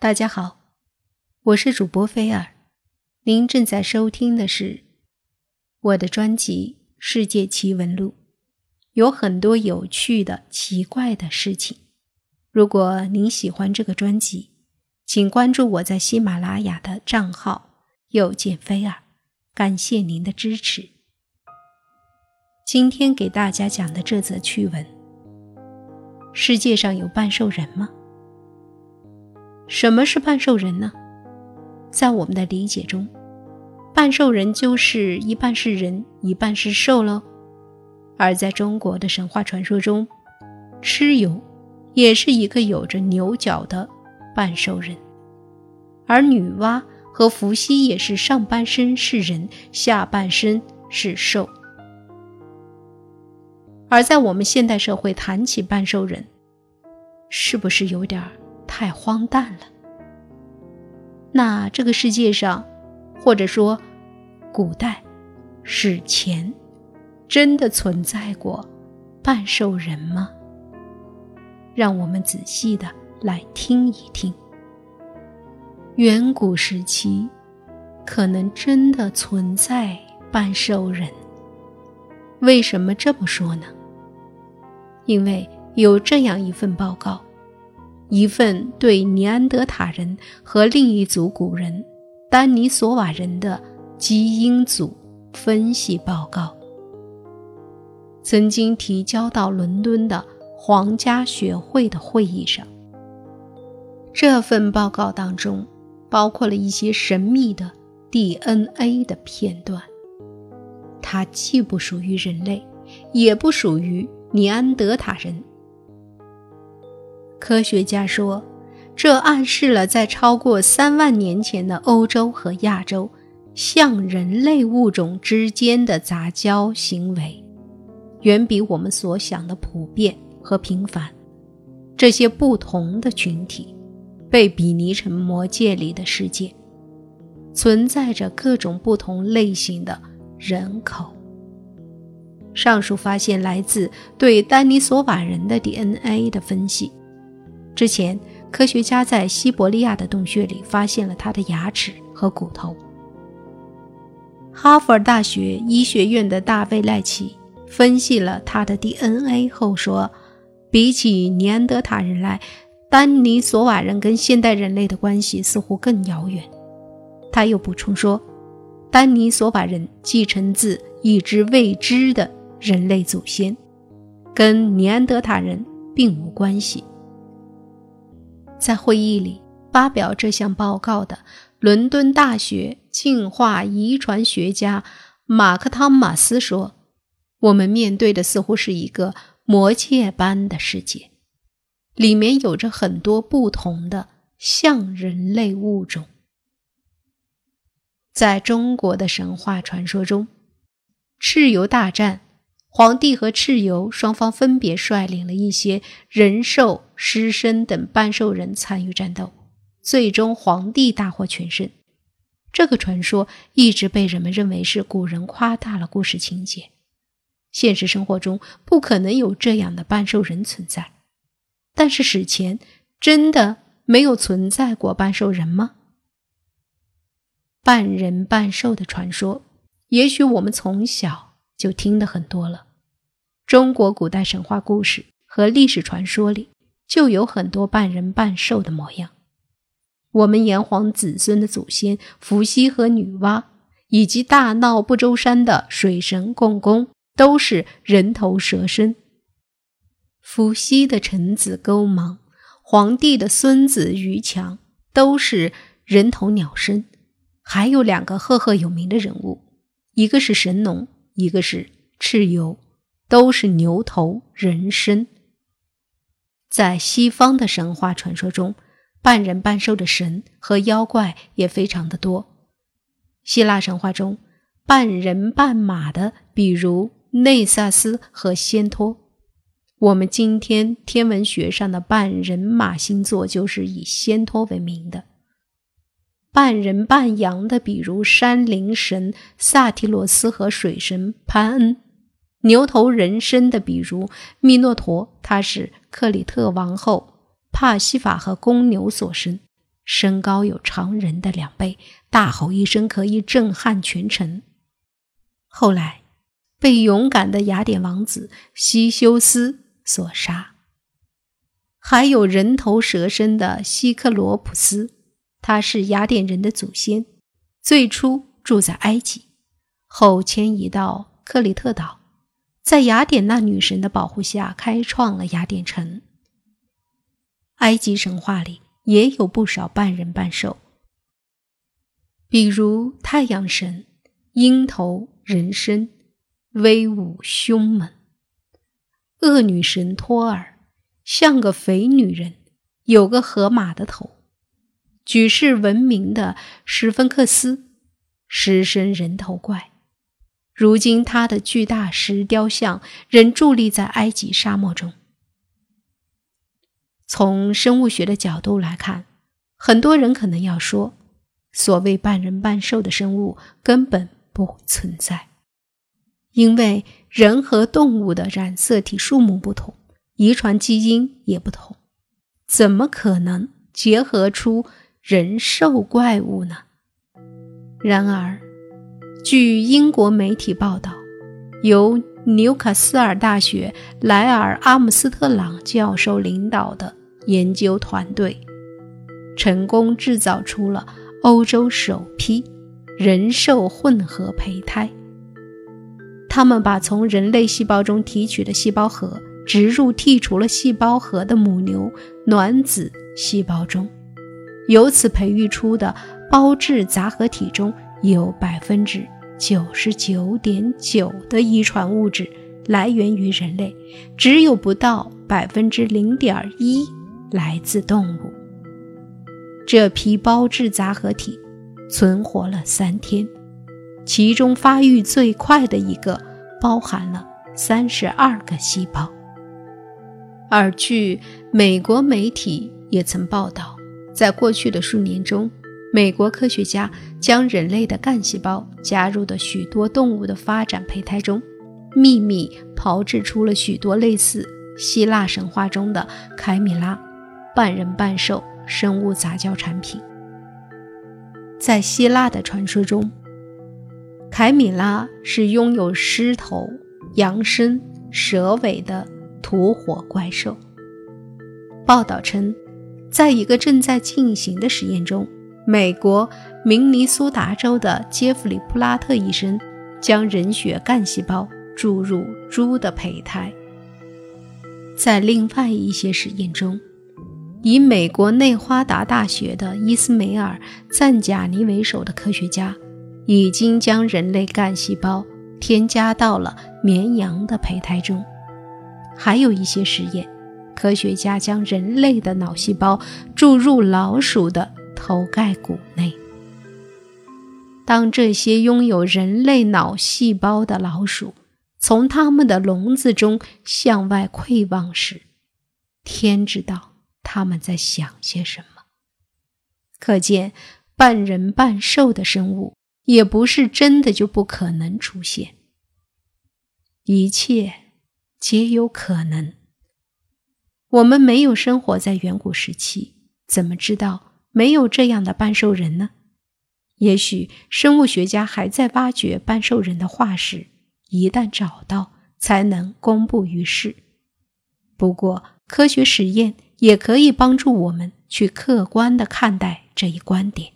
大家好，我是主播菲尔，您正在收听的是我的专辑《世界奇闻录》，有很多有趣的、奇怪的事情。如果您喜欢这个专辑，请关注我在喜马拉雅的账号“又见菲尔”，感谢您的支持。今天给大家讲的这则趣闻：世界上有半兽人吗？什么是半兽人呢？在我们的理解中，半兽人就是一半是人，一半是兽喽。而在中国的神话传说中，蚩尤也是一个有着牛角的半兽人，而女娲和伏羲也是上半身是人，下半身是兽。而在我们现代社会谈起半兽人，是不是有点儿？太荒诞了。那这个世界上，或者说古代史前，真的存在过半兽人吗？让我们仔细的来听一听。远古时期，可能真的存在半兽人。为什么这么说呢？因为有这样一份报告。一份对尼安德塔人和另一组古人丹尼索瓦人的基因组分析报告，曾经提交到伦敦的皇家学会的会议上。这份报告当中包括了一些神秘的 DNA 的片段，它既不属于人类，也不属于尼安德塔人。科学家说，这暗示了在超过三万年前的欧洲和亚洲，像人类物种之间的杂交行为，远比我们所想的普遍和频繁。这些不同的群体，被比拟成魔界里的世界，存在着各种不同类型的人口。上述发现来自对丹尼索瓦人的 DNA 的分析。之前，科学家在西伯利亚的洞穴里发现了他的牙齿和骨头。哈佛大学医学院的大卫赖奇分析了他的 DNA 后说，比起尼安德塔人来，丹尼索瓦人跟现代人类的关系似乎更遥远。他又补充说，丹尼索瓦人继承自一只未知的人类祖先，跟尼安德塔人并无关系。在会议里发表这项报告的伦敦大学进化遗传学家马克·汤马斯说：“我们面对的似乎是一个魔界般的世界，里面有着很多不同的像人类物种。在中国的神话传说中，蚩尤大战。”皇帝和蚩尤双方分别率领了一些人兽、狮身等半兽人参与战斗，最终皇帝大获全胜。这个传说一直被人们认为是古人夸大了故事情节，现实生活中不可能有这样的半兽人存在。但是史前真的没有存在过半兽人吗？半人半兽的传说，也许我们从小。就听得很多了。中国古代神话故事和历史传说里就有很多半人半兽的模样。我们炎黄子孙的祖先伏羲和女娲，以及大闹不周山的水神共工，都是人头蛇身。伏羲的臣子勾芒，皇帝的孙子于强，都是人头鸟身。还有两个赫赫有名的人物，一个是神农。一个是蚩尤，都是牛头人身。在西方的神话传说中，半人半兽的神和妖怪也非常的多。希腊神话中，半人半马的，比如内萨斯和仙托。我们今天天文学上的半人马星座就是以仙托为名的。半人半羊的，比如山林神萨提罗斯和水神潘恩；牛头人身的，比如密诺陀，他是克里特王后帕西法和公牛所生，身高有常人的两倍，大吼一声可以震撼全城。后来，被勇敢的雅典王子西修斯所杀。还有人头蛇身的希克罗普斯，他是雅典人的祖先，最初住在埃及，后迁移到克里特岛，在雅典娜女神的保护下开创了雅典城。埃及神话里也有不少半人半兽，比如太阳神，鹰头人身，威武凶猛；恶女神托尔。像个肥女人，有个河马的头。举世闻名的史芬克斯，狮身人头怪。如今他的巨大石雕像仍伫立在埃及沙漠中。从生物学的角度来看，很多人可能要说，所谓半人半兽的生物根本不存在，因为人和动物的染色体数目不同。遗传基因也不同，怎么可能结合出人兽怪物呢？然而，据英国媒体报道，由纽卡斯尔大学莱尔阿姆斯特朗教授领导的研究团队，成功制造出了欧洲首批人兽混合胚胎。他们把从人类细胞中提取的细胞核。植入剔除了细胞核的母牛卵子细胞中，由此培育出的胞质杂合体中有百分之九十九点九的遗传物质来源于人类，只有不到百分之零点一来自动物。这批胞质杂合体存活了三天，其中发育最快的一个包含了三十二个细胞。而据美国媒体也曾报道，在过去的数年中，美国科学家将人类的干细胞加入的许多动物的发展胚胎中，秘密炮制出了许多类似希腊神话中的凯米拉半人半兽生物杂交产品。在希腊的传说中，凯米拉是拥有狮头、羊身、蛇尾的。土火怪兽。报道称，在一个正在进行的实验中，美国明尼苏达州的杰弗里·普拉特医生将人血干细胞注入猪的胚胎。在另外一些实验中，以美国内华达大学的伊斯梅尔·赞贾尼为首的科学家，已经将人类干细胞添加到了绵羊的胚胎中。还有一些实验，科学家将人类的脑细胞注入老鼠的头盖骨内。当这些拥有人类脑细胞的老鼠从它们的笼子中向外窥望时，天知道他们在想些什么。可见，半人半兽的生物也不是真的就不可能出现。一切。皆有可能。我们没有生活在远古时期，怎么知道没有这样的半兽人呢？也许生物学家还在挖掘半兽人的化石，一旦找到，才能公布于世。不过，科学实验也可以帮助我们去客观地看待这一观点。